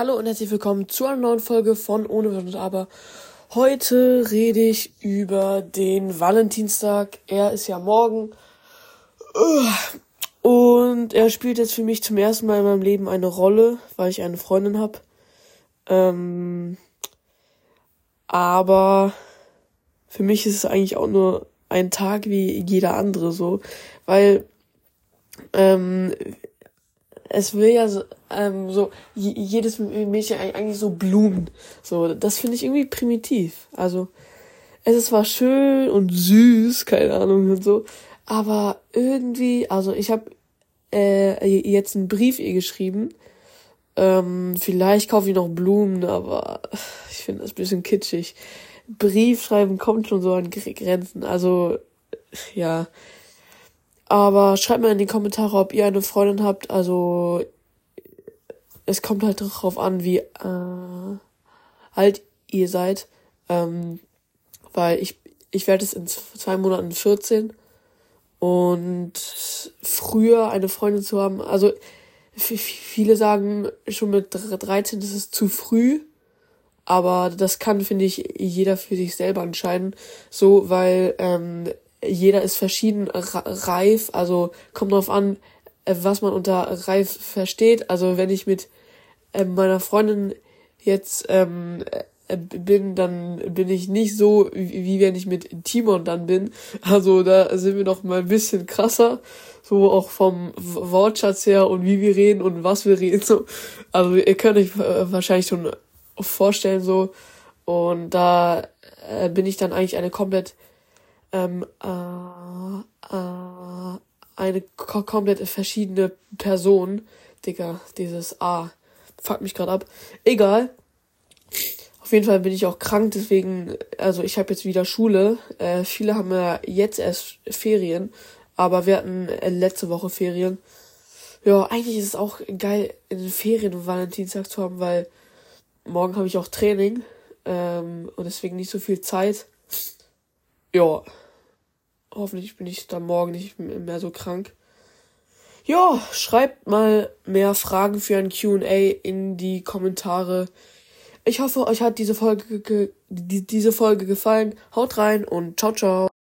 Hallo und herzlich willkommen zu einer neuen Folge von Ohne Wenn und Aber. Heute rede ich über den Valentinstag. Er ist ja morgen. Und er spielt jetzt für mich zum ersten Mal in meinem Leben eine Rolle, weil ich eine Freundin habe. Ähm, aber für mich ist es eigentlich auch nur ein Tag wie jeder andere so, weil ähm, es will ja so, ähm, so jedes Mädchen eigentlich so Blumen. So, das finde ich irgendwie primitiv. Also, es ist zwar schön und süß, keine Ahnung und so, aber irgendwie, also ich habe äh, jetzt einen Brief ihr geschrieben. Ähm, vielleicht kaufe ich noch Blumen, aber ich finde das ein bisschen kitschig. Briefschreiben kommt schon so an Grenzen. Also, ja, aber schreibt mal in die Kommentare, ob ihr eine Freundin habt. Also es kommt halt darauf an, wie äh, alt ihr seid. Ähm, weil ich, ich werde es in zwei Monaten 14. Und früher eine Freundin zu haben, also viele sagen schon mit 13 das ist zu früh. Aber das kann, finde ich, jeder für sich selber entscheiden. So, weil ähm, jeder ist verschieden reif, also kommt drauf an, äh, was man unter reif versteht. Also wenn ich mit äh, meiner Freundin jetzt ähm, äh, bin, dann bin ich nicht so, wie wenn ich mit Timon dann bin. Also da sind wir noch mal ein bisschen krasser. So auch vom Wortschatz her und wie wir reden und was wir reden. So. Also ihr könnt euch wahrscheinlich schon vorstellen so. Und da bin ich dann eigentlich eine komplett ähm, äh, äh, eine komplett verschiedene Person. Digga, dieses A. Fuck mich gerade ab. Egal. Auf jeden Fall bin ich auch krank, deswegen, also ich habe jetzt wieder Schule. Äh, viele haben ja jetzt erst Ferien, aber wir hatten äh, letzte Woche Ferien. Ja, eigentlich ist es auch geil, in den Ferien und Valentinstag zu haben, weil morgen habe ich auch Training ähm, und deswegen nicht so viel Zeit. Ja, Hoffentlich bin ich dann morgen nicht mehr so krank. Ja, schreibt mal mehr Fragen für ein QA in die Kommentare. Ich hoffe, euch hat diese Folge, diese Folge gefallen. Haut rein und ciao, ciao.